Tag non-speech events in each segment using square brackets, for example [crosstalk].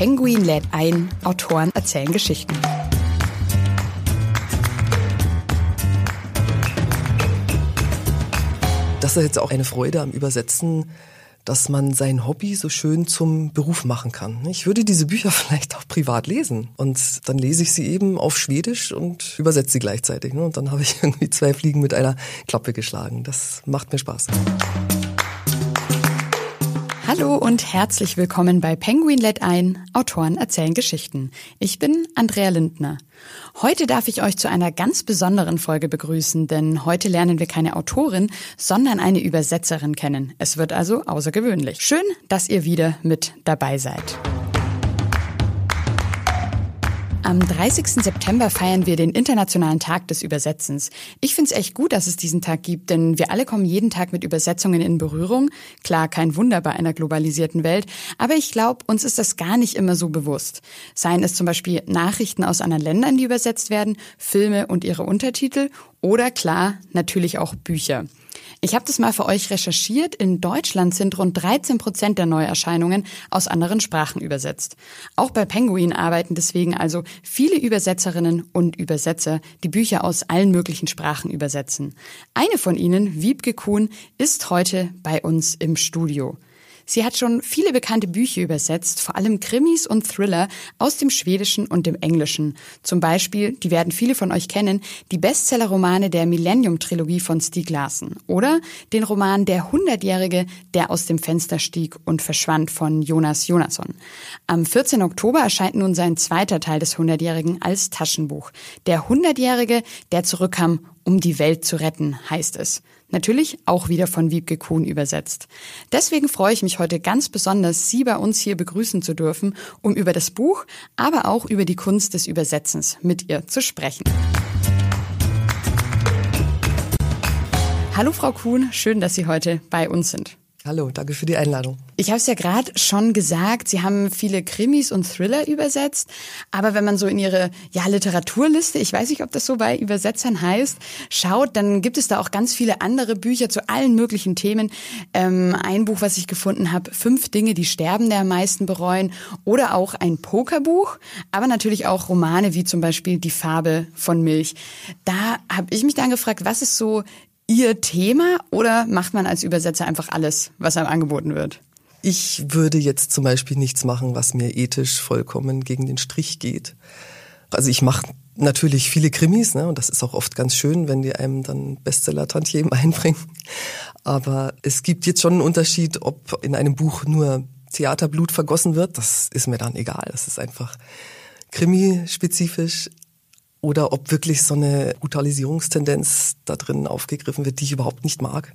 Penguin lädt ein, Autoren erzählen Geschichten. Das ist jetzt auch eine Freude am Übersetzen, dass man sein Hobby so schön zum Beruf machen kann. Ich würde diese Bücher [laughs] vielleicht auch privat lesen und dann lese ich sie eben auf Schwedisch und übersetze sie gleichzeitig. Und dann habe ich [laughs] irgendwie zwei Fliegen mit einer Klappe geschlagen. Das macht mir Spaß. Hallo und herzlich willkommen bei Penguin Let ein, Autoren erzählen Geschichten. Ich bin Andrea Lindner. Heute darf ich euch zu einer ganz besonderen Folge begrüßen, denn heute lernen wir keine Autorin, sondern eine Übersetzerin kennen. Es wird also außergewöhnlich. Schön, dass ihr wieder mit dabei seid. Am 30. September feiern wir den Internationalen Tag des Übersetzens. Ich finde es echt gut, dass es diesen Tag gibt, denn wir alle kommen jeden Tag mit Übersetzungen in Berührung. Klar, kein Wunder bei einer globalisierten Welt, aber ich glaube, uns ist das gar nicht immer so bewusst. Seien es zum Beispiel Nachrichten aus anderen Ländern, die übersetzt werden, Filme und ihre Untertitel oder klar, natürlich auch Bücher. Ich habe das mal für euch recherchiert. In Deutschland sind rund 13 Prozent der Neuerscheinungen aus anderen Sprachen übersetzt. Auch bei Penguin arbeiten deswegen also viele Übersetzerinnen und Übersetzer, die Bücher aus allen möglichen Sprachen übersetzen. Eine von ihnen, Wiebke Kuhn, ist heute bei uns im Studio. Sie hat schon viele bekannte Bücher übersetzt, vor allem Krimis und Thriller aus dem Schwedischen und dem Englischen. Zum Beispiel, die werden viele von euch kennen, die Bestsellerromane der Millennium-Trilogie von Stieg Larsson oder den Roman Der Hundertjährige, der aus dem Fenster stieg und verschwand von Jonas Jonasson. Am 14. Oktober erscheint nun sein zweiter Teil des Hundertjährigen als Taschenbuch. Der Hundertjährige, der zurückkam, um die Welt zu retten, heißt es. Natürlich auch wieder von Wiebke Kuhn übersetzt. Deswegen freue ich mich heute ganz besonders, Sie bei uns hier begrüßen zu dürfen, um über das Buch, aber auch über die Kunst des Übersetzens mit ihr zu sprechen. Hallo Frau Kuhn, schön, dass Sie heute bei uns sind. Hallo, danke für die Einladung. Ich habe es ja gerade schon gesagt, Sie haben viele Krimis und Thriller übersetzt, aber wenn man so in Ihre ja, Literaturliste, ich weiß nicht, ob das so bei Übersetzern heißt, schaut, dann gibt es da auch ganz viele andere Bücher zu allen möglichen Themen. Ähm, ein Buch, was ich gefunden habe, Fünf Dinge, die Sterbende am meisten bereuen oder auch ein Pokerbuch, aber natürlich auch Romane wie zum Beispiel Die Farbe von Milch. Da habe ich mich dann gefragt, was ist so Ihr Thema oder macht man als Übersetzer einfach alles, was einem angeboten wird? Ich würde jetzt zum Beispiel nichts machen, was mir ethisch vollkommen gegen den Strich geht. Also ich mache natürlich viele Krimis, ne, und das ist auch oft ganz schön, wenn die einem dann Bestseller-Tantiemen einbringen. Aber es gibt jetzt schon einen Unterschied, ob in einem Buch nur Theaterblut vergossen wird. Das ist mir dann egal. Das ist einfach krimi-spezifisch oder ob wirklich so eine Brutalisierungstendenz da drin aufgegriffen wird, die ich überhaupt nicht mag.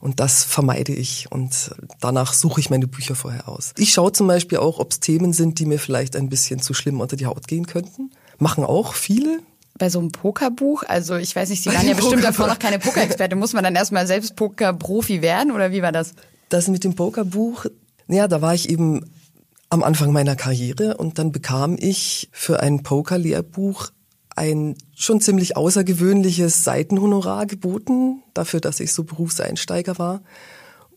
Und das vermeide ich und danach suche ich meine Bücher vorher aus. Ich schaue zum Beispiel auch, ob es Themen sind, die mir vielleicht ein bisschen zu schlimm unter die Haut gehen könnten. Machen auch viele, bei so einem Pokerbuch, also ich weiß nicht, Sie waren ja bestimmt davor noch keine Pokerexperte, muss man dann erstmal selbst Pokerprofi werden oder wie war das? Das mit dem Pokerbuch, ja, da war ich eben am Anfang meiner Karriere und dann bekam ich für ein Pokerlehrbuch ein schon ziemlich außergewöhnliches Seitenhonorar geboten, dafür, dass ich so Berufseinsteiger war.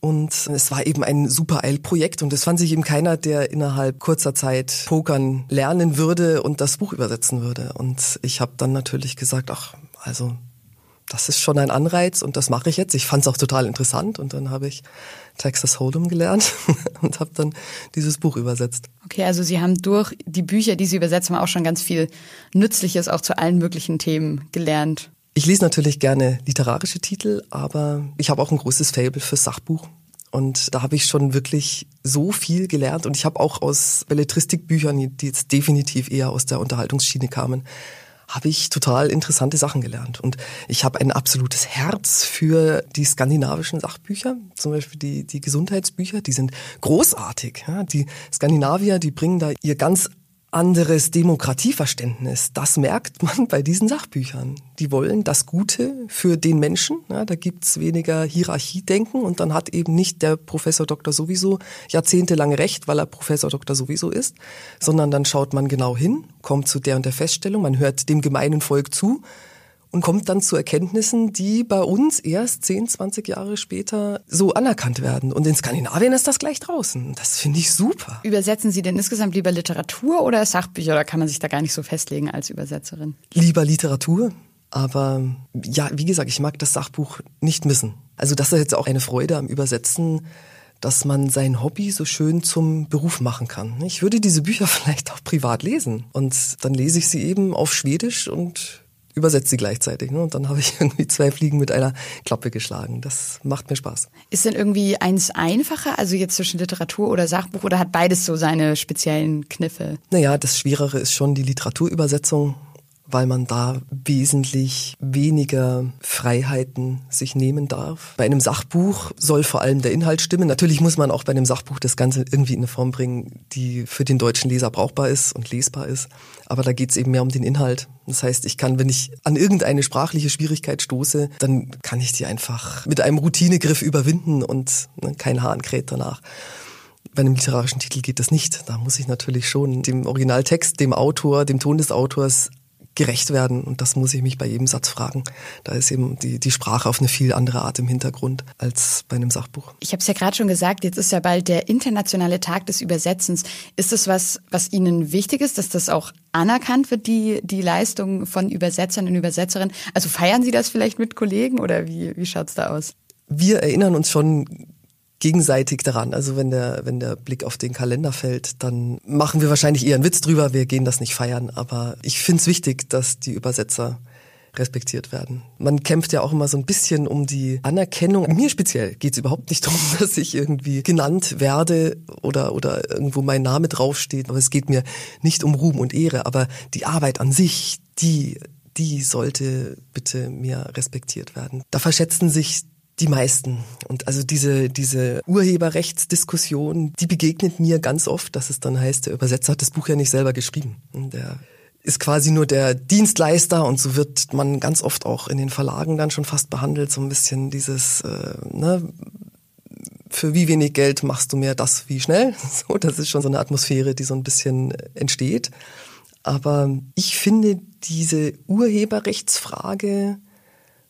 Und es war eben ein super Eilprojekt und es fand sich eben keiner, der innerhalb kurzer Zeit Pokern lernen würde und das Buch übersetzen würde. Und ich habe dann natürlich gesagt, ach, also das ist schon ein Anreiz und das mache ich jetzt. Ich fand es auch total interessant und dann habe ich Texas Hold'em gelernt [laughs] und habe dann dieses Buch übersetzt. Okay, also Sie haben durch die Bücher, die Sie übersetzen, auch schon ganz viel Nützliches auch zu allen möglichen Themen gelernt. Ich lese natürlich gerne literarische Titel, aber ich habe auch ein großes Fable für Sachbuch. Und da habe ich schon wirklich so viel gelernt. Und ich habe auch aus Belletristikbüchern, die jetzt definitiv eher aus der Unterhaltungsschiene kamen, habe ich total interessante Sachen gelernt. Und ich habe ein absolutes Herz für die skandinavischen Sachbücher, zum Beispiel die, die Gesundheitsbücher, die sind großartig. Ja, die Skandinavier, die bringen da ihr ganz anderes Demokratieverständnis. Das merkt man bei diesen Sachbüchern. Die wollen das Gute für den Menschen. Ja, da gibt's weniger Hierarchiedenken und dann hat eben nicht der Professor Doktor sowieso jahrzehntelang recht, weil er Professor Doktor sowieso ist, sondern dann schaut man genau hin, kommt zu der und der Feststellung, man hört dem gemeinen Volk zu und kommt dann zu Erkenntnissen, die bei uns erst 10, 20 Jahre später so anerkannt werden. Und in Skandinavien ist das gleich draußen. Das finde ich super. Übersetzen Sie denn insgesamt lieber Literatur oder Sachbücher oder kann man sich da gar nicht so festlegen als Übersetzerin? Lieber Literatur. Aber ja, wie gesagt, ich mag das Sachbuch nicht missen. Also das ist jetzt auch eine Freude am Übersetzen, dass man sein Hobby so schön zum Beruf machen kann. Ich würde diese Bücher [laughs] vielleicht auch privat lesen. Und dann lese ich sie eben auf Schwedisch und übersetze sie gleichzeitig. Ne? Und dann habe ich [laughs] irgendwie zwei Fliegen mit einer Klappe geschlagen. Das macht mir Spaß. Ist denn irgendwie eins einfacher, also jetzt zwischen Literatur oder Sachbuch, oder hat beides so seine speziellen Kniffe? Naja, das Schwerere ist schon die Literaturübersetzung weil man da wesentlich weniger Freiheiten sich nehmen darf. Bei einem Sachbuch soll vor allem der Inhalt stimmen. Natürlich muss man auch bei einem Sachbuch das Ganze irgendwie in eine Form bringen, die für den deutschen Leser brauchbar ist und lesbar ist. Aber da geht es eben mehr um den Inhalt. Das heißt, ich kann, wenn ich an irgendeine sprachliche Schwierigkeit stoße, dann kann ich die einfach mit einem Routinegriff überwinden und ne, kein Hahn kräht danach. Bei einem literarischen Titel geht das nicht. Da muss ich natürlich schon dem Originaltext, dem Autor, dem Ton des Autors gerecht werden. Und das muss ich mich bei jedem Satz fragen. Da ist eben die, die Sprache auf eine viel andere Art im Hintergrund als bei einem Sachbuch. Ich habe es ja gerade schon gesagt, jetzt ist ja bald der internationale Tag des Übersetzens. Ist das was, was Ihnen wichtig ist, dass das auch anerkannt wird, die, die Leistung von Übersetzern und Übersetzerinnen? Also feiern Sie das vielleicht mit Kollegen oder wie, wie schaut's da aus? Wir erinnern uns schon gegenseitig daran. Also wenn der, wenn der Blick auf den Kalender fällt, dann machen wir wahrscheinlich eher einen Witz drüber, wir gehen das nicht feiern. Aber ich finde es wichtig, dass die Übersetzer respektiert werden. Man kämpft ja auch immer so ein bisschen um die Anerkennung. Mir speziell geht es überhaupt nicht darum, [laughs] dass ich irgendwie genannt werde oder, oder irgendwo mein Name draufsteht. Aber es geht mir nicht um Ruhm und Ehre. Aber die Arbeit an sich, die, die sollte bitte mir respektiert werden. Da verschätzen sich die meisten. Und also diese, diese Urheberrechtsdiskussion, die begegnet mir ganz oft, dass es dann heißt, der Übersetzer hat das Buch ja nicht selber geschrieben. Der ist quasi nur der Dienstleister und so wird man ganz oft auch in den Verlagen dann schon fast behandelt, so ein bisschen dieses, äh, ne, für wie wenig Geld machst du mehr das wie schnell? [laughs] So, das ist schon so eine Atmosphäre, die so ein bisschen entsteht. Aber ich finde diese Urheberrechtsfrage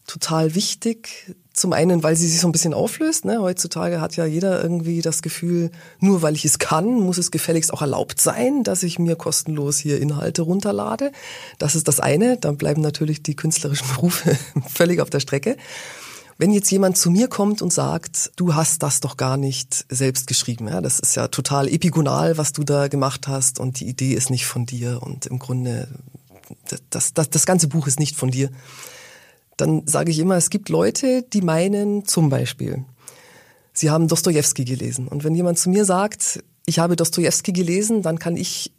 total wichtig, zum einen, weil sie sich so ein bisschen auflöst. Ne? Heutzutage hat ja jeder irgendwie das Gefühl, nur weil ich es kann, muss es gefälligst auch erlaubt sein, dass ich mir kostenlos hier Inhalte runterlade. Das ist das eine. Dann bleiben natürlich die künstlerischen [laughs] Berufe völlig auf der Strecke. Wenn jetzt jemand zu mir kommt und sagt, du hast das doch gar nicht selbst geschrieben, ja, das ist ja total epigonal, was du da gemacht hast und die Idee ist nicht von dir und im Grunde das, das, das ganze Buch ist nicht von dir dann sage ich immer, es gibt Leute, die meinen zum Beispiel, sie haben Dostoevsky gelesen. Und wenn jemand zu mir sagt, ich habe Dostoevsky gelesen, dann kann ich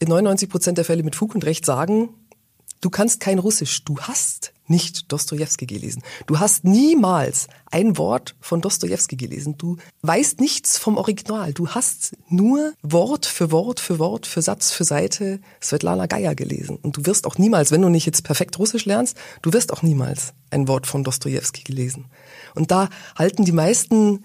in 99 Prozent der Fälle mit Fug und Recht sagen, du kannst kein Russisch, du hast nicht Dostoevsky gelesen. Du hast niemals ein Wort von Dostoevsky gelesen. Du weißt nichts vom Original. Du hast nur Wort für Wort für Wort für Satz für Seite Svetlana Geier gelesen. Und du wirst auch niemals, wenn du nicht jetzt perfekt Russisch lernst, du wirst auch niemals ein Wort von Dostoevsky gelesen. Und da halten die meisten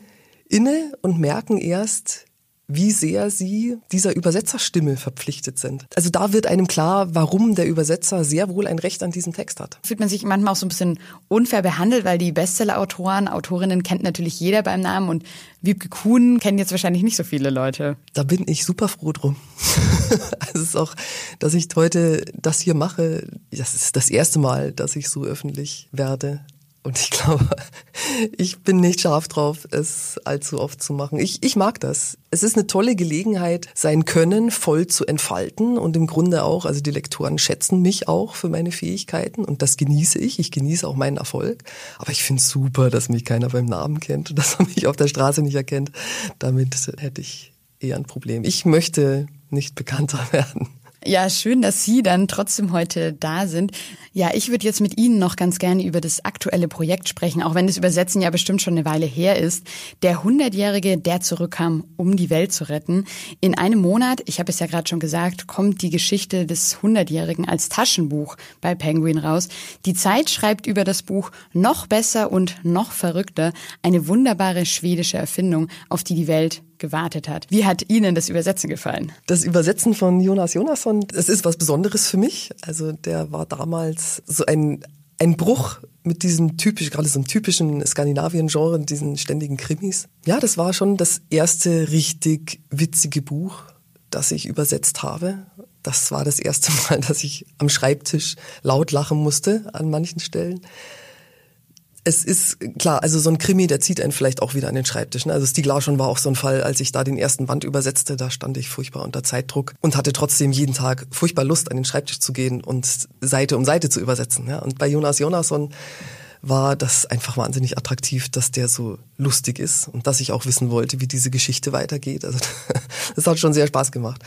inne und merken erst, wie sehr sie dieser Übersetzerstimme verpflichtet sind. Also da wird einem klar, warum der Übersetzer sehr wohl ein Recht an diesem Text hat. Fühlt man sich manchmal auch so ein bisschen unfair behandelt, weil die Bestseller-Autoren, Autorinnen kennt natürlich jeder beim Namen und Wiebke Kuhn kennen jetzt wahrscheinlich nicht so viele Leute. Da bin ich super froh drum. [laughs] es ist auch, dass ich heute das hier mache. Das ist das erste Mal, dass ich so öffentlich werde. Und ich glaube, ich bin nicht scharf drauf, es allzu oft zu machen. Ich, ich mag das. Es ist eine tolle Gelegenheit, sein Können voll zu entfalten und im Grunde auch, also die Lektoren schätzen mich auch für meine Fähigkeiten und das genieße ich. Ich genieße auch meinen Erfolg. Aber ich finde es super, dass mich keiner beim Namen kennt und [laughs] dass man mich auf der Straße nicht erkennt. Damit hätte ich eher ein Problem. Ich möchte nicht bekannter [laughs] werden. Ja, schön, dass Sie dann trotzdem heute da sind. Ja, ich würde jetzt mit Ihnen noch ganz gerne über das aktuelle Projekt sprechen, auch wenn das Übersetzen ja bestimmt schon eine Weile her ist. Der Hundertjährige, der zurückkam, um die Welt zu retten. In einem Monat, ich habe es ja gerade schon gesagt, kommt die Geschichte des Hundertjährigen als Taschenbuch bei Penguin raus. Die Zeit schreibt über das Buch noch besser und noch verrückter eine wunderbare schwedische Erfindung, auf die die Welt gewartet hat. Wie hat Ihnen das Übersetzen gefallen? Das Übersetzen von Jonas Jonasson, das ist was Besonderes für mich. Also der war damals so ein, ein Bruch mit diesem typisch, gerade so einem typischen Skandinavien-Genre, diesen ständigen Krimis. Ja, das war schon das erste richtig witzige Buch, das ich übersetzt habe. Das war das erste [laughs] Mal, dass ich am Schreibtisch laut lachen musste an manchen Stellen es ist klar, also so ein Krimi, der zieht einen vielleicht auch wieder an den Schreibtisch. Ne? Also Stieg Larsson war auch so ein Fall, als ich da den ersten Band übersetzte, da stand ich furchtbar unter Zeitdruck und hatte trotzdem jeden Tag furchtbar Lust, an den Schreibtisch zu gehen und Seite um Seite zu übersetzen. Ja? Und bei Jonas Jonasson war das einfach wahnsinnig attraktiv, dass der so lustig ist und dass ich auch wissen wollte, wie diese Geschichte weitergeht. Also [laughs] das hat schon sehr Spaß gemacht.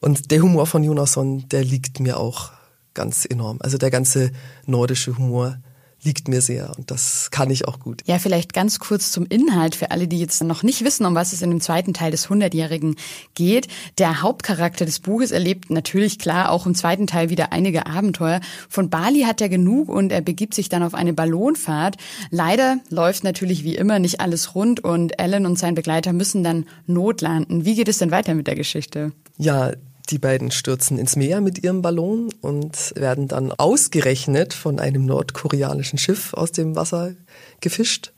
Und der Humor von Jonasson, der liegt mir auch ganz enorm. Also der ganze nordische Humor, liegt mir sehr und das kann ich auch gut. Ja, vielleicht ganz kurz zum Inhalt für alle, die jetzt noch nicht wissen, um was es in dem zweiten Teil des Hundertjährigen geht. Der Hauptcharakter des Buches erlebt natürlich klar auch im zweiten Teil wieder einige Abenteuer. Von Bali hat er genug und er begibt sich dann auf eine Ballonfahrt. Leider läuft natürlich wie immer nicht alles rund und Alan und sein Begleiter müssen dann notlanden. Wie geht es denn weiter mit der Geschichte? Ja, die beiden stürzen ins Meer mit ihrem Ballon und werden dann ausgerechnet von einem nordkoreanischen Schiff aus dem Wasser gefischt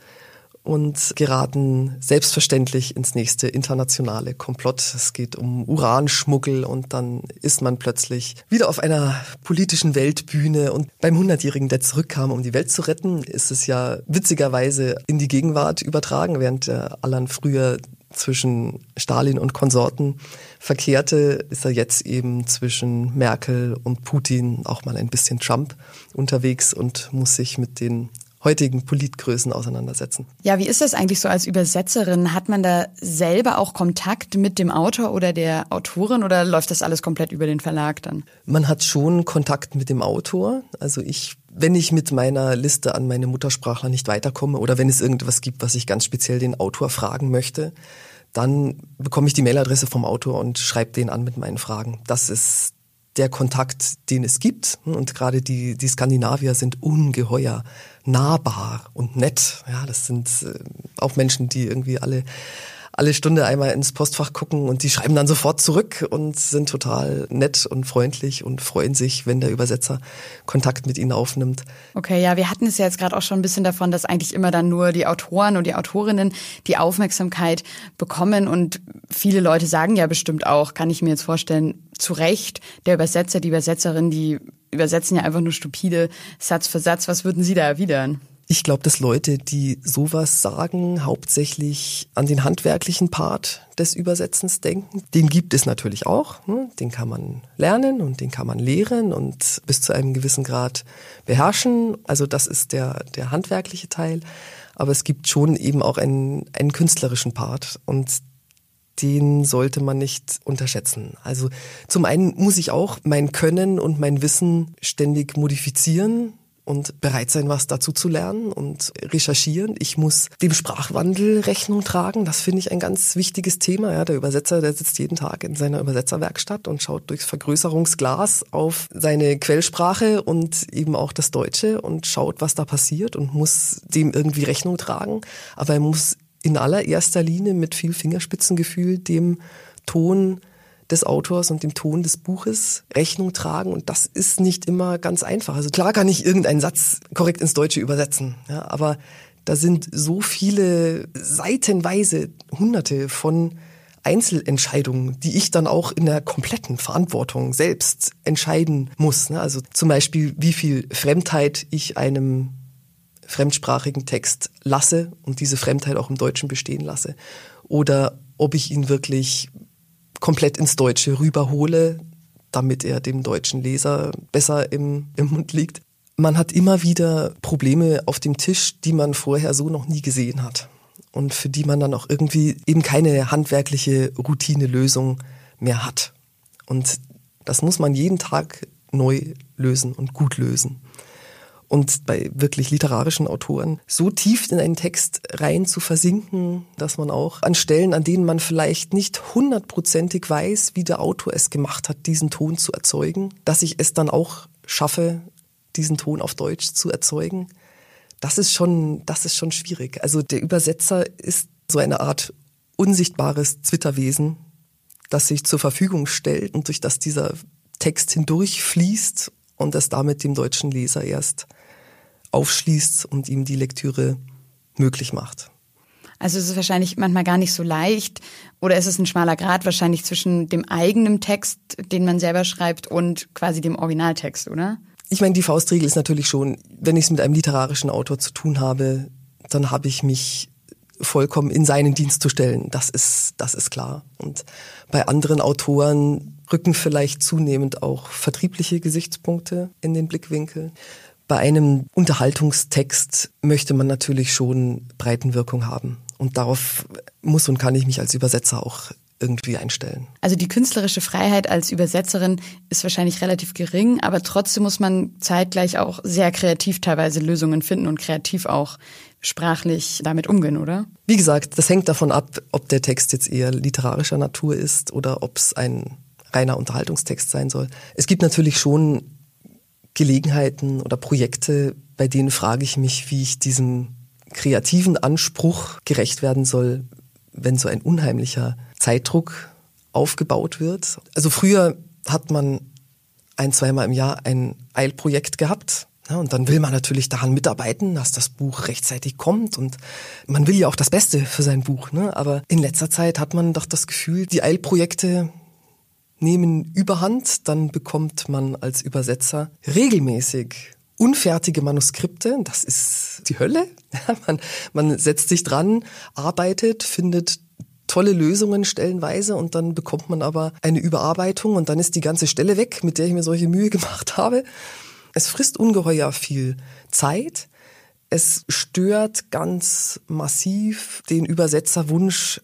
und geraten selbstverständlich ins nächste internationale Komplott. Es geht um Uranschmuggel und dann ist man plötzlich wieder auf einer politischen Weltbühne und beim Hundertjährigen, der zurückkam, um die Welt zu retten, ist es ja witzigerweise in die Gegenwart übertragen, während der Alan früher zwischen Stalin und Konsorten verkehrte, ist er jetzt eben zwischen Merkel und Putin, auch mal ein bisschen Trump unterwegs und muss sich mit den heutigen Politgrößen auseinandersetzen. Ja, wie ist das eigentlich so als Übersetzerin? Hat man da selber auch Kontakt mit dem Autor oder der Autorin oder läuft das alles komplett über den Verlag dann? Man hat schon Kontakt mit dem Autor. Also ich wenn ich mit meiner Liste an meine Muttersprachler nicht weiterkomme oder wenn es irgendwas gibt, was ich ganz speziell den Autor fragen möchte, dann bekomme ich die Mailadresse vom Autor und schreibe den an mit meinen Fragen. Das ist der Kontakt, den es gibt. Und gerade die, die Skandinavier sind ungeheuer nahbar und nett. Ja, das sind äh, auch Menschen, die irgendwie alle alle Stunde einmal ins Postfach gucken und die schreiben dann sofort zurück und sind total nett und freundlich und freuen sich, wenn der Übersetzer Kontakt mit ihnen aufnimmt. Okay, ja, wir hatten es ja jetzt gerade auch schon ein bisschen davon, dass eigentlich immer dann nur die Autoren und die Autorinnen die Aufmerksamkeit bekommen und viele Leute sagen ja bestimmt auch, kann ich mir jetzt vorstellen, zu Recht, der Übersetzer, die Übersetzerin, die übersetzen ja einfach nur stupide Satz für Satz. Was würden Sie da erwidern? Ich glaube, dass Leute, die sowas sagen, hauptsächlich an den handwerklichen Part des Übersetzens denken. Den gibt es natürlich auch. Ne? Den kann man lernen und den kann man lehren und bis zu einem gewissen Grad beherrschen. Also das ist der, der handwerkliche Teil. Aber es gibt schon eben auch einen, einen künstlerischen Part und den sollte man nicht unterschätzen. Also zum einen muss ich auch mein Können und mein Wissen ständig modifizieren und bereit sein, was dazu zu lernen und recherchieren. Ich muss dem Sprachwandel Rechnung tragen. Das finde ich ein ganz wichtiges Thema. Ja, der Übersetzer, der sitzt jeden Tag in seiner Übersetzerwerkstatt und schaut durchs Vergrößerungsglas auf seine Quellsprache und eben auch das Deutsche und schaut, was da passiert und muss dem irgendwie Rechnung tragen. Aber er muss in allererster Linie mit viel Fingerspitzengefühl dem Ton des Autors und dem Ton des Buches Rechnung tragen und das ist nicht immer ganz einfach. Also klar kann ich irgendeinen Satz korrekt ins Deutsche übersetzen, ja, aber da sind so viele seitenweise hunderte von Einzelentscheidungen, die ich dann auch in der kompletten Verantwortung selbst entscheiden muss. Ne? Also zum Beispiel, wie viel Fremdheit ich einem fremdsprachigen Text lasse und diese Fremdheit auch im Deutschen bestehen lasse. Oder ob ich ihn wirklich komplett ins Deutsche rüberhole, damit er dem deutschen Leser besser im, im Mund liegt. Man hat immer wieder Probleme auf dem Tisch, die man vorher so noch nie gesehen hat und für die man dann auch irgendwie eben keine handwerkliche Routinelösung mehr hat. Und Das muss man jeden Tag neu lösen und gut lösen. Und bei wirklich literarischen Autoren so tief in einen Text rein zu versinken, dass man auch an Stellen, an denen man vielleicht nicht hundertprozentig weiß, wie der Autor es gemacht hat, diesen Ton zu erzeugen, dass ich es dann auch schaffe, diesen Ton auf Deutsch zu erzeugen, das ist schon, das ist schon schwierig. Also der Übersetzer ist so eine Art unsichtbares Zwitterwesen, das sich zur Verfügung stellt und durch das dieser Text hindurch fließt und es damit dem deutschen Leser erst aufschließt und ihm die Lektüre möglich macht. Also es ist wahrscheinlich manchmal gar nicht so leicht oder ist es ein schmaler Grad wahrscheinlich zwischen dem eigenen Text, den man selber schreibt und quasi dem Originaltext, oder? Ich meine, die Faustregel ist natürlich schon, wenn ich es mit einem literarischen Autor zu tun habe, dann habe ich mich vollkommen in seinen Dienst zu stellen. Das ist, das ist klar. Und bei anderen Autoren rücken vielleicht zunehmend auch vertriebliche Gesichtspunkte in den Blickwinkel. Bei einem Unterhaltungstext möchte man natürlich schon Breitenwirkung haben. Und darauf muss und kann ich mich als Übersetzer auch irgendwie einstellen. Also die künstlerische Freiheit als Übersetzerin ist wahrscheinlich relativ gering, aber trotzdem muss man zeitgleich auch sehr kreativ teilweise Lösungen finden und kreativ auch sprachlich damit umgehen, oder? Wie gesagt, das hängt davon ab, ob der Text jetzt eher literarischer Natur ist oder ob es ein reiner Unterhaltungstext sein soll. Es gibt natürlich schon Gelegenheiten oder Projekte, bei denen frage ich mich, wie ich diesem kreativen Anspruch gerecht werden soll, wenn so ein unheimlicher Zeitdruck aufgebaut wird. Also früher hat man ein, zweimal im Jahr ein Eilprojekt gehabt. Ja, und dann will man natürlich daran mitarbeiten, dass das Buch rechtzeitig kommt und man will ja auch das Beste für sein Buch. Ne? Aber in letzter Zeit hat man doch das Gefühl, die Eilprojekte nehmen überhand, dann bekommt man als Übersetzer regelmäßig unfertige Manuskripte. Das ist die Hölle. [laughs] man, man setzt sich dran, arbeitet, findet tolle Lösungen stellenweise und dann bekommt man aber eine Überarbeitung und dann ist die ganze Stelle weg, mit der ich mir solche Mühe [laughs] gemacht habe. Es frisst ungeheuer viel Zeit. Es stört ganz massiv den Übersetzerwunsch,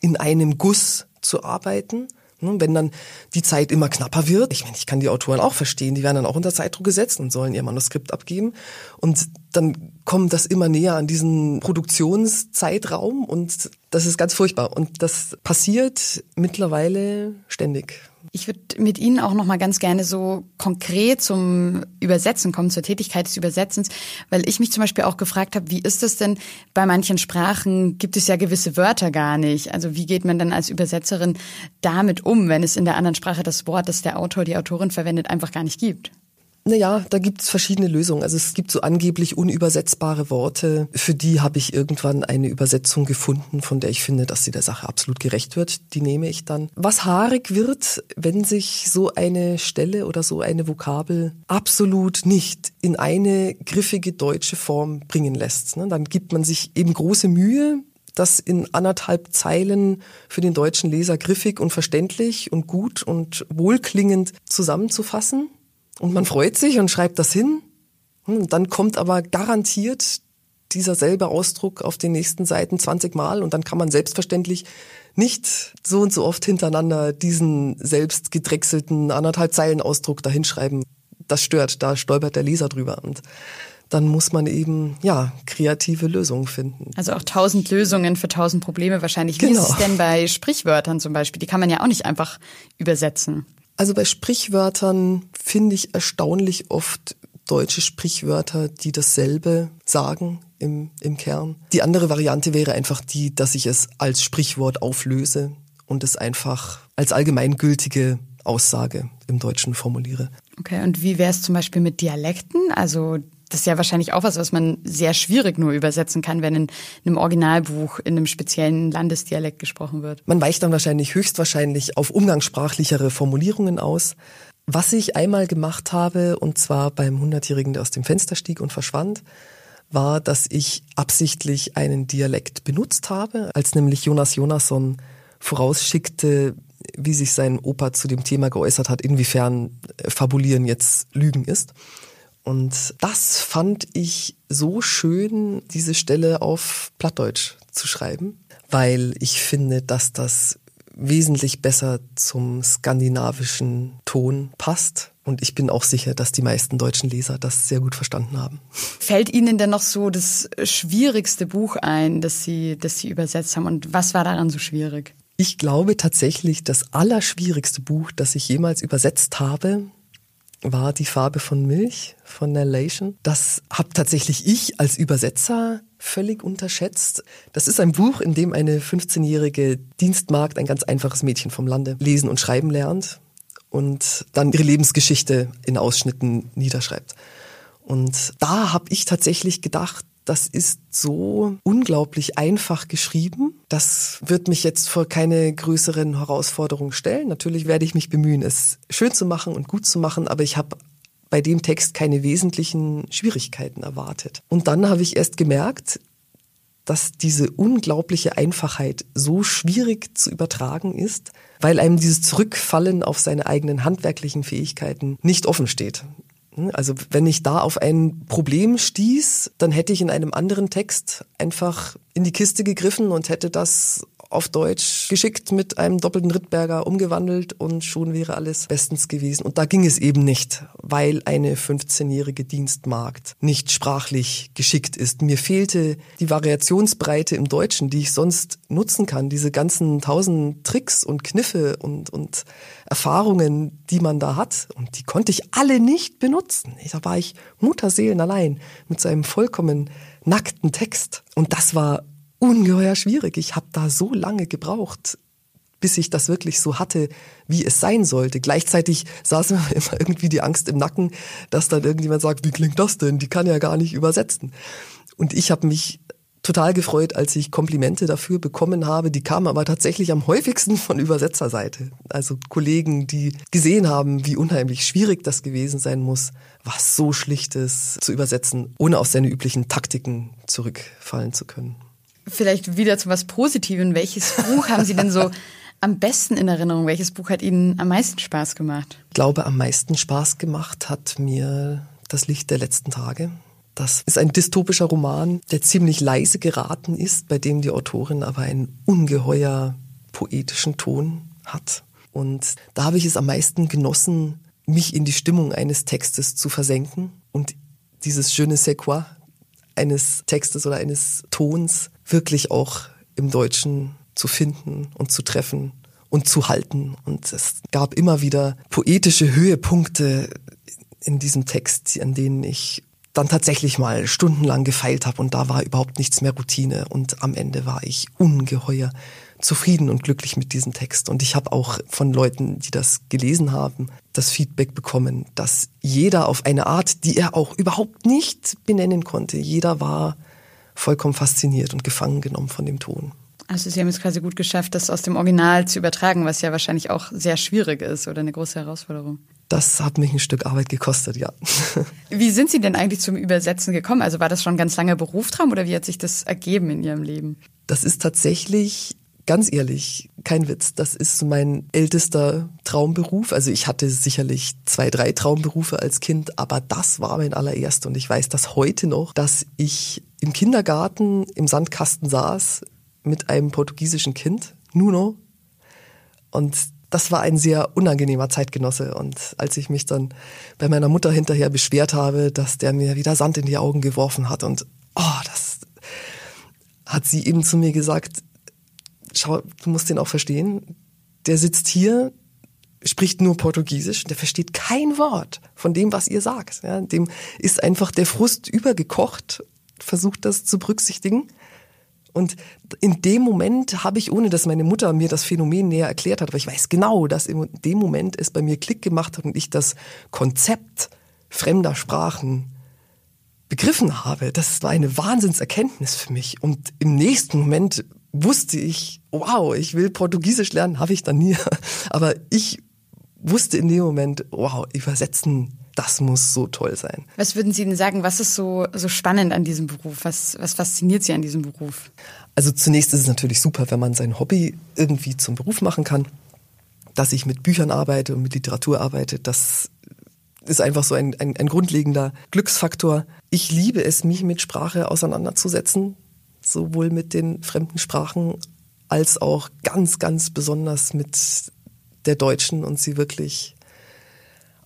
in einem Guss zu arbeiten. Ne, wenn dann die Zeit immer knapper wird, ich meine, ich kann die Autoren auch verstehen, die werden dann auch unter Zeitdruck gesetzt und sollen ihr Manuskript abgeben. Und dann kommt das immer näher an diesen Produktionszeitraum und das ist ganz furchtbar. Und das passiert mittlerweile ständig. Ich würde mit Ihnen auch noch mal ganz gerne so konkret zum Übersetzen kommen, zur Tätigkeit des Übersetzens, weil ich mich zum Beispiel auch gefragt habe, wie ist es denn bei manchen Sprachen gibt es ja gewisse Wörter gar nicht. Also wie geht man dann als Übersetzerin damit um, wenn es in der anderen Sprache das Wort, das der Autor, die Autorin verwendet, einfach gar nicht gibt? Naja, da gibt's verschiedene Lösungen. Also es gibt so angeblich unübersetzbare Worte. Für die habe ich irgendwann eine Übersetzung gefunden, von der ich finde, dass sie der Sache absolut gerecht wird. Die nehme ich dann. Was haarig wird, wenn sich so eine Stelle oder so eine Vokabel absolut nicht in eine griffige deutsche Form bringen lässt. Ne? Dann gibt man sich eben große Mühe, das in anderthalb Zeilen für den deutschen Leser griffig und verständlich und gut und wohlklingend zusammenzufassen. Und man freut sich und schreibt das hin. Und dann kommt aber garantiert dieser selbe Ausdruck auf den nächsten Seiten 20 Mal und dann kann man selbstverständlich nicht so und so oft hintereinander diesen selbst gedrechselten anderthalb Zeilen Ausdruck dahinschreiben. Das stört, da stolpert der Leser drüber und dann muss man eben ja kreative Lösungen finden. Also auch tausend Lösungen für tausend Probleme wahrscheinlich. Wie genau. ist es denn bei Sprichwörtern zum Beispiel? Die kann man ja auch nicht einfach übersetzen. Also bei Sprichwörtern finde ich erstaunlich oft deutsche Sprichwörter, die dasselbe sagen im, im Kern. Die andere Variante wäre einfach die, dass ich es als Sprichwort auflöse und es einfach als allgemeingültige Aussage im Deutschen formuliere. Okay, und wie wäre es zum Beispiel mit Dialekten? Also das ist ja wahrscheinlich auch was, was man sehr schwierig nur übersetzen kann, wenn in einem Originalbuch in einem speziellen Landesdialekt gesprochen wird. Man weicht dann wahrscheinlich höchstwahrscheinlich auf umgangssprachlichere Formulierungen aus. Was ich einmal gemacht habe, und zwar beim Hundertjährigen, der aus dem Fenster stieg und verschwand, war, dass ich absichtlich einen Dialekt benutzt habe, als nämlich Jonas Jonasson vorausschickte, wie sich sein Opa zu dem Thema geäußert hat, inwiefern Fabulieren jetzt Lügen ist. Und das fand ich so schön, diese Stelle auf Plattdeutsch zu schreiben, weil ich finde, dass das wesentlich besser zum skandinavischen Ton passt. Und ich bin auch sicher, dass die meisten deutschen Leser das sehr gut verstanden haben. Fällt Ihnen denn noch so das schwierigste Buch ein, das Sie, das Sie übersetzt haben? Und was war daran so schwierig? Ich glaube tatsächlich, das allerschwierigste Buch, das ich jemals übersetzt habe, war Die Farbe von Milch von Nellation. Das habe tatsächlich ich als Übersetzer völlig unterschätzt. Das ist ein Buch, in dem eine 15-jährige Dienstmagd, ein ganz einfaches Mädchen vom Lande, lesen und schreiben lernt und dann ihre Lebensgeschichte in Ausschnitten niederschreibt. Und da habe ich tatsächlich gedacht, das ist so unglaublich einfach geschrieben. Das wird mich jetzt vor keine größeren Herausforderungen stellen. Natürlich werde ich mich bemühen, es schön zu machen und gut zu machen, aber ich habe bei dem Text keine wesentlichen Schwierigkeiten erwartet. Und dann habe ich erst gemerkt, dass diese unglaubliche Einfachheit so schwierig zu übertragen ist, weil einem dieses Zurückfallen auf seine eigenen handwerklichen Fähigkeiten nicht offen steht. Also wenn ich da auf ein Problem stieß, dann hätte ich in einem anderen Text einfach in die Kiste gegriffen und hätte das auf Deutsch geschickt mit einem doppelten Rittberger umgewandelt und schon wäre alles bestens gewesen. Und da ging es eben nicht, weil eine 15-jährige Dienstmagd nicht sprachlich geschickt ist. Mir fehlte die Variationsbreite im Deutschen, die ich sonst nutzen kann. Diese ganzen tausend Tricks und Kniffe und, und Erfahrungen, die man da hat. Und die konnte ich alle nicht benutzen. Da war ich Mutterseelen allein mit so einem vollkommen nackten Text. Und das war ungeheuer schwierig. Ich habe da so lange gebraucht, bis ich das wirklich so hatte, wie es sein sollte. Gleichzeitig saß mir [laughs] immer irgendwie die Angst im Nacken, dass dann irgendjemand sagt, wie klingt das denn? Die kann ja gar nicht übersetzen. Und ich habe mich total gefreut, als ich Komplimente dafür bekommen habe. Die kamen aber tatsächlich am häufigsten [laughs] von Übersetzerseite. Also Kollegen, die gesehen haben, wie unheimlich schwierig das gewesen sein muss, was so Schlichtes zu übersetzen, ohne auf seine üblichen Taktiken zurückfallen zu können. Vielleicht wieder zu was Positivem. Welches Buch haben Sie denn so am besten in Erinnerung? Welches Buch hat Ihnen am meisten Spaß gemacht? Ich glaube, am meisten Spaß gemacht hat mir Das Licht der letzten Tage. Das ist ein dystopischer Roman, der ziemlich leise geraten ist, bei dem die Autorin aber einen ungeheuer poetischen Ton hat. Und da habe ich es am meisten genossen, mich in die Stimmung eines Textes zu versenken und dieses Je ne sais quoi eines Textes oder eines Tons wirklich auch im Deutschen zu finden und zu treffen und zu halten. Und es gab immer wieder poetische Höhepunkte in diesem Text, an denen ich dann tatsächlich mal stundenlang gefeilt habe und da war überhaupt nichts mehr Routine und am Ende war ich ungeheuer zufrieden und glücklich mit diesem Text. Und ich habe auch von Leuten, die das gelesen haben, das Feedback bekommen, dass jeder auf eine Art, die er auch überhaupt nicht benennen konnte, jeder war vollkommen fasziniert und gefangen genommen von dem Ton. Also Sie haben es quasi gut geschafft, das aus dem Original zu übertragen, was ja wahrscheinlich auch sehr schwierig ist oder eine große Herausforderung. Das hat mich ein Stück Arbeit gekostet, ja. [laughs] Wie sind Sie denn eigentlich zum Übersetzen gekommen? Also war das schon ein ganz langer Berufstraum oder wie hat sich das ergeben in Ihrem Leben? Das ist tatsächlich ganz ehrlich, kein Witz, das ist mein ältester Traumberuf. Also ich hatte sicherlich zwei, drei Traumberufe als Kind, aber das war mein allererster. Und ich weiß das heute noch, dass ich im Kindergarten im Sandkasten saß mit einem portugiesischen Kind, Nuno. Und das war ein sehr unangenehmer Zeitgenosse. Und als ich mich dann bei meiner Mutter hinterher beschwert habe, dass der mir wieder Sand in die Augen geworfen hat und oh, das hat sie eben zu mir gesagt, schau, du musst den auch verstehen. Der sitzt hier, spricht nur Portugiesisch, der versteht kein Wort von dem, was ihr sagt. Ja, dem ist einfach der Frust übergekocht, versucht das zu berücksichtigen. Und in dem Moment habe ich, ohne dass meine Mutter mir das Phänomen näher erklärt hat, aber ich weiß genau, dass in dem Moment es bei mir Klick gemacht hat und ich das Konzept fremder Sprachen begriffen habe. Das war eine Wahnsinnserkenntnis für mich. Und im nächsten Moment wusste ich, wow, ich will Portugiesisch lernen, habe ich dann nie. [laughs] Aber ich wusste in dem Moment, wow, übersetzen, das muss so toll sein. Was würden Sie denn sagen, was ist so, so spannend an diesem Beruf? Was, was fasziniert Sie an diesem Beruf? Also zunächst ist es natürlich super, wenn man sein Hobby irgendwie zum Beruf machen kann. Dass ich mit Büchern arbeite und mit Literatur arbeite, das ist einfach so ein, ein, ein grundlegender Glücksfaktor. Ich liebe es, mich mit Sprache auseinanderzusetzen sowohl mit den fremden Sprachen als auch ganz, ganz besonders mit der Deutschen und sie wirklich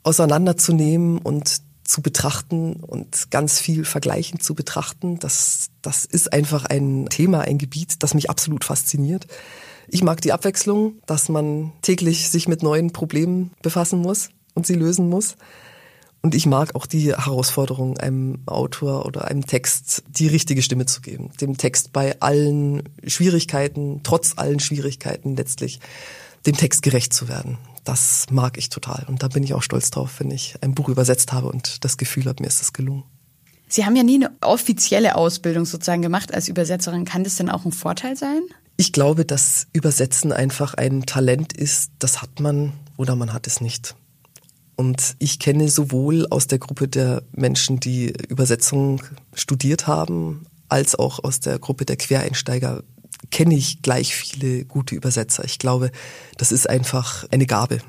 auseinanderzunehmen und zu betrachten und ganz viel vergleichend zu betrachten. Das, das ist einfach ein Thema, ein Gebiet, das mich absolut fasziniert. Ich mag die Abwechslung, dass man täglich sich mit neuen Problemen befassen muss und sie lösen muss. Und ich mag auch die Herausforderung, einem Autor oder einem Text die richtige Stimme zu geben. Dem Text bei allen Schwierigkeiten, trotz allen Schwierigkeiten letztlich, dem Text gerecht zu werden. Das mag ich total. Und da bin ich auch stolz drauf, wenn ich ein Buch übersetzt habe und das Gefühl habe, mir ist das gelungen. Sie haben ja nie eine offizielle Ausbildung sozusagen gemacht als Übersetzerin. Kann das denn auch ein Vorteil sein? Ich glaube, dass Übersetzen einfach ein Talent ist, das hat man oder man hat es nicht. Und ich kenne sowohl aus der Gruppe der Menschen, die Übersetzung studiert haben, als auch aus der Gruppe der Quereinsteiger kenne ich gleich viele gute Übersetzer. Ich glaube, das ist einfach eine Gabe.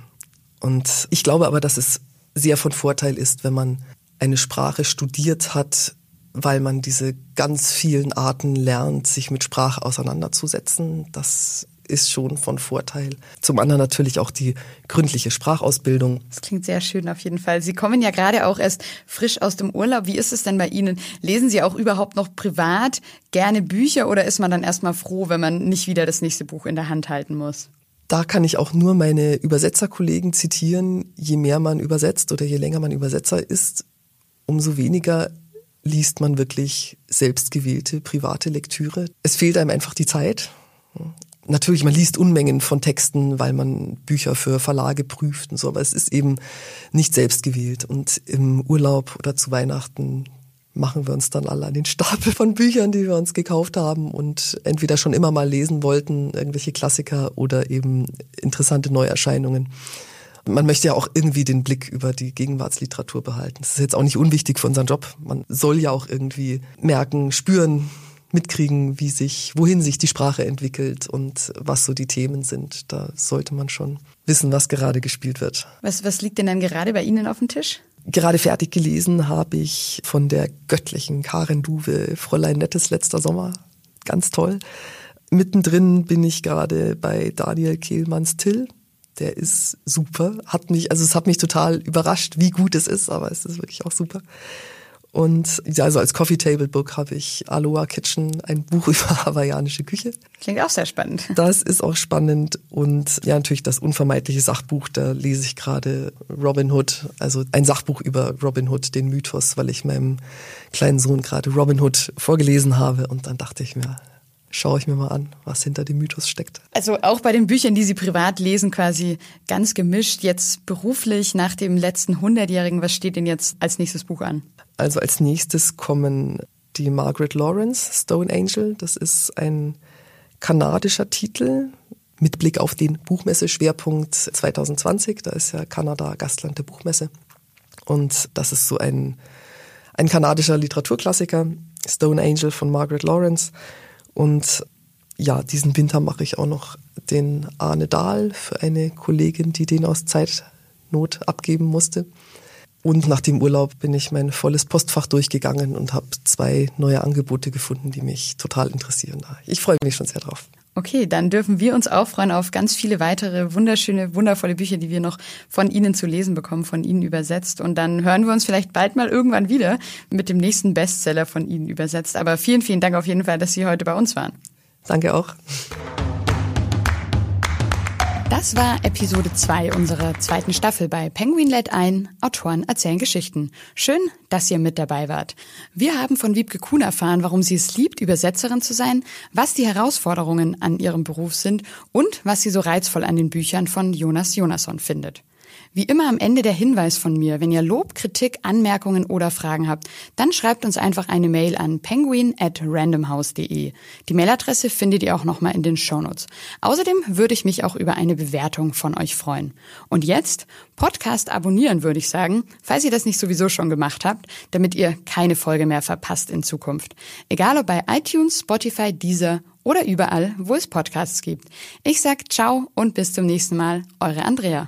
Und ich glaube aber, dass es sehr von Vorteil ist, wenn man eine Sprache studiert hat, weil man diese ganz vielen Arten lernt, sich mit Sprache auseinanderzusetzen. Das ist schon von Vorteil. Zum anderen natürlich auch die gründliche Sprachausbildung. Das klingt sehr schön auf jeden Fall. Sie kommen ja gerade auch erst frisch aus dem Urlaub. Wie ist es denn bei Ihnen? Lesen Sie auch überhaupt noch privat gerne Bücher oder ist man dann erstmal froh, wenn man nicht wieder das nächste Buch in der Hand halten muss? Da kann ich auch nur meine Übersetzerkollegen zitieren. Je mehr man übersetzt oder je länger man Übersetzer ist, umso weniger liest man wirklich selbstgewählte private Lektüre. Es fehlt einem einfach die Zeit. Natürlich, man liest Unmengen von Texten, weil man Bücher für Verlage prüft und so, aber es ist eben nicht selbstgewählt. Und im Urlaub oder zu Weihnachten machen wir uns dann alle an den Stapel von Büchern, die wir uns gekauft haben und entweder schon immer mal lesen wollten, irgendwelche Klassiker oder eben interessante Neuerscheinungen man möchte ja auch irgendwie den Blick über die Gegenwartsliteratur behalten. Das ist jetzt auch nicht unwichtig für unseren Job. Man soll ja auch irgendwie merken, spüren, mitkriegen, wie sich, wohin sich die Sprache entwickelt und was so die Themen sind. Da sollte man schon wissen, was gerade gespielt wird. Was, was liegt denn dann gerade bei Ihnen auf dem Tisch? Gerade fertig gelesen habe ich von der göttlichen Karen Duwe Fräulein Nettes letzter Sommer. Ganz toll. Mittendrin bin ich gerade bei Daniel Kehlmanns Till der ist super. Hat mich, also es hat mich total überrascht, wie gut es ist, aber es ist wirklich auch super. Und ja, also als Coffee Table Book habe ich Aloha Kitchen, ein Buch [laughs] über hawaiianische Küche. Klingt auch sehr spannend. Das ist auch spannend. Und ja, natürlich das unvermeidliche Sachbuch, da lese ich gerade Robin Hood, also ein Sachbuch über Robin Hood, den Mythos, weil ich meinem kleinen Sohn gerade Robin Hood vorgelesen habe. Und dann dachte ich mir, schaue ich mir mal an, was hinter dem Mythos steckt. Also auch bei den Büchern, die Sie privat lesen, quasi ganz gemischt. Jetzt beruflich nach dem letzten Hundertjährigen, was steht denn jetzt als nächstes Buch an? Also als nächstes kommen die Margaret Lawrence, Stone Angel. Das ist ein kanadischer Titel mit Blick auf den Buchmesse-Schwerpunkt 2020. Da ist ja Kanada Gastland der Buchmesse. Und das ist so ein, ein kanadischer Literaturklassiker, Stone Angel von Margaret Lawrence. Und ja, diesen Winter mache ich auch noch den Arne Dahl für eine Kollegin, die den aus Zeitnot abgeben musste. Und nach dem Urlaub bin ich mein volles Postfach durchgegangen und habe zwei neue Angebote gefunden, die mich total interessieren. Ich freue mich schon sehr drauf. Okay, dann dürfen wir uns auch freuen auf ganz viele weitere wunderschöne, wundervolle Bücher, die wir noch von Ihnen zu lesen bekommen, von Ihnen übersetzt. Und dann hören wir uns vielleicht bald mal irgendwann wieder mit dem nächsten Bestseller von Ihnen übersetzt. Aber vielen, vielen Dank auf jeden Fall, dass Sie heute bei uns waren. Danke auch. Das war Episode 2 unserer zweiten Staffel bei Penguin lädt ein, Autoren erzählen Geschichten. Schön, dass ihr mit dabei wart. Wir haben von Wiebke Kuhn erfahren, warum sie es liebt, Übersetzerin zu sein, was die Herausforderungen an ihrem Beruf sind und was sie so reizvoll an den Büchern von Jonas Jonasson findet. Wie immer am Ende der Hinweis von mir, wenn ihr Lob, Kritik, Anmerkungen oder Fragen habt, dann schreibt uns einfach eine Mail an penguin at randomhouse.de. Die Mailadresse findet ihr auch nochmal in den Shownotes. Außerdem würde ich mich auch über eine Bewertung von euch freuen. Und jetzt Podcast abonnieren, würde ich sagen, falls ihr das nicht sowieso schon gemacht habt, damit ihr keine Folge mehr verpasst in Zukunft. Egal ob bei iTunes, Spotify, Deezer oder überall, wo es Podcasts gibt. Ich sag ciao und bis zum nächsten Mal. Eure Andrea.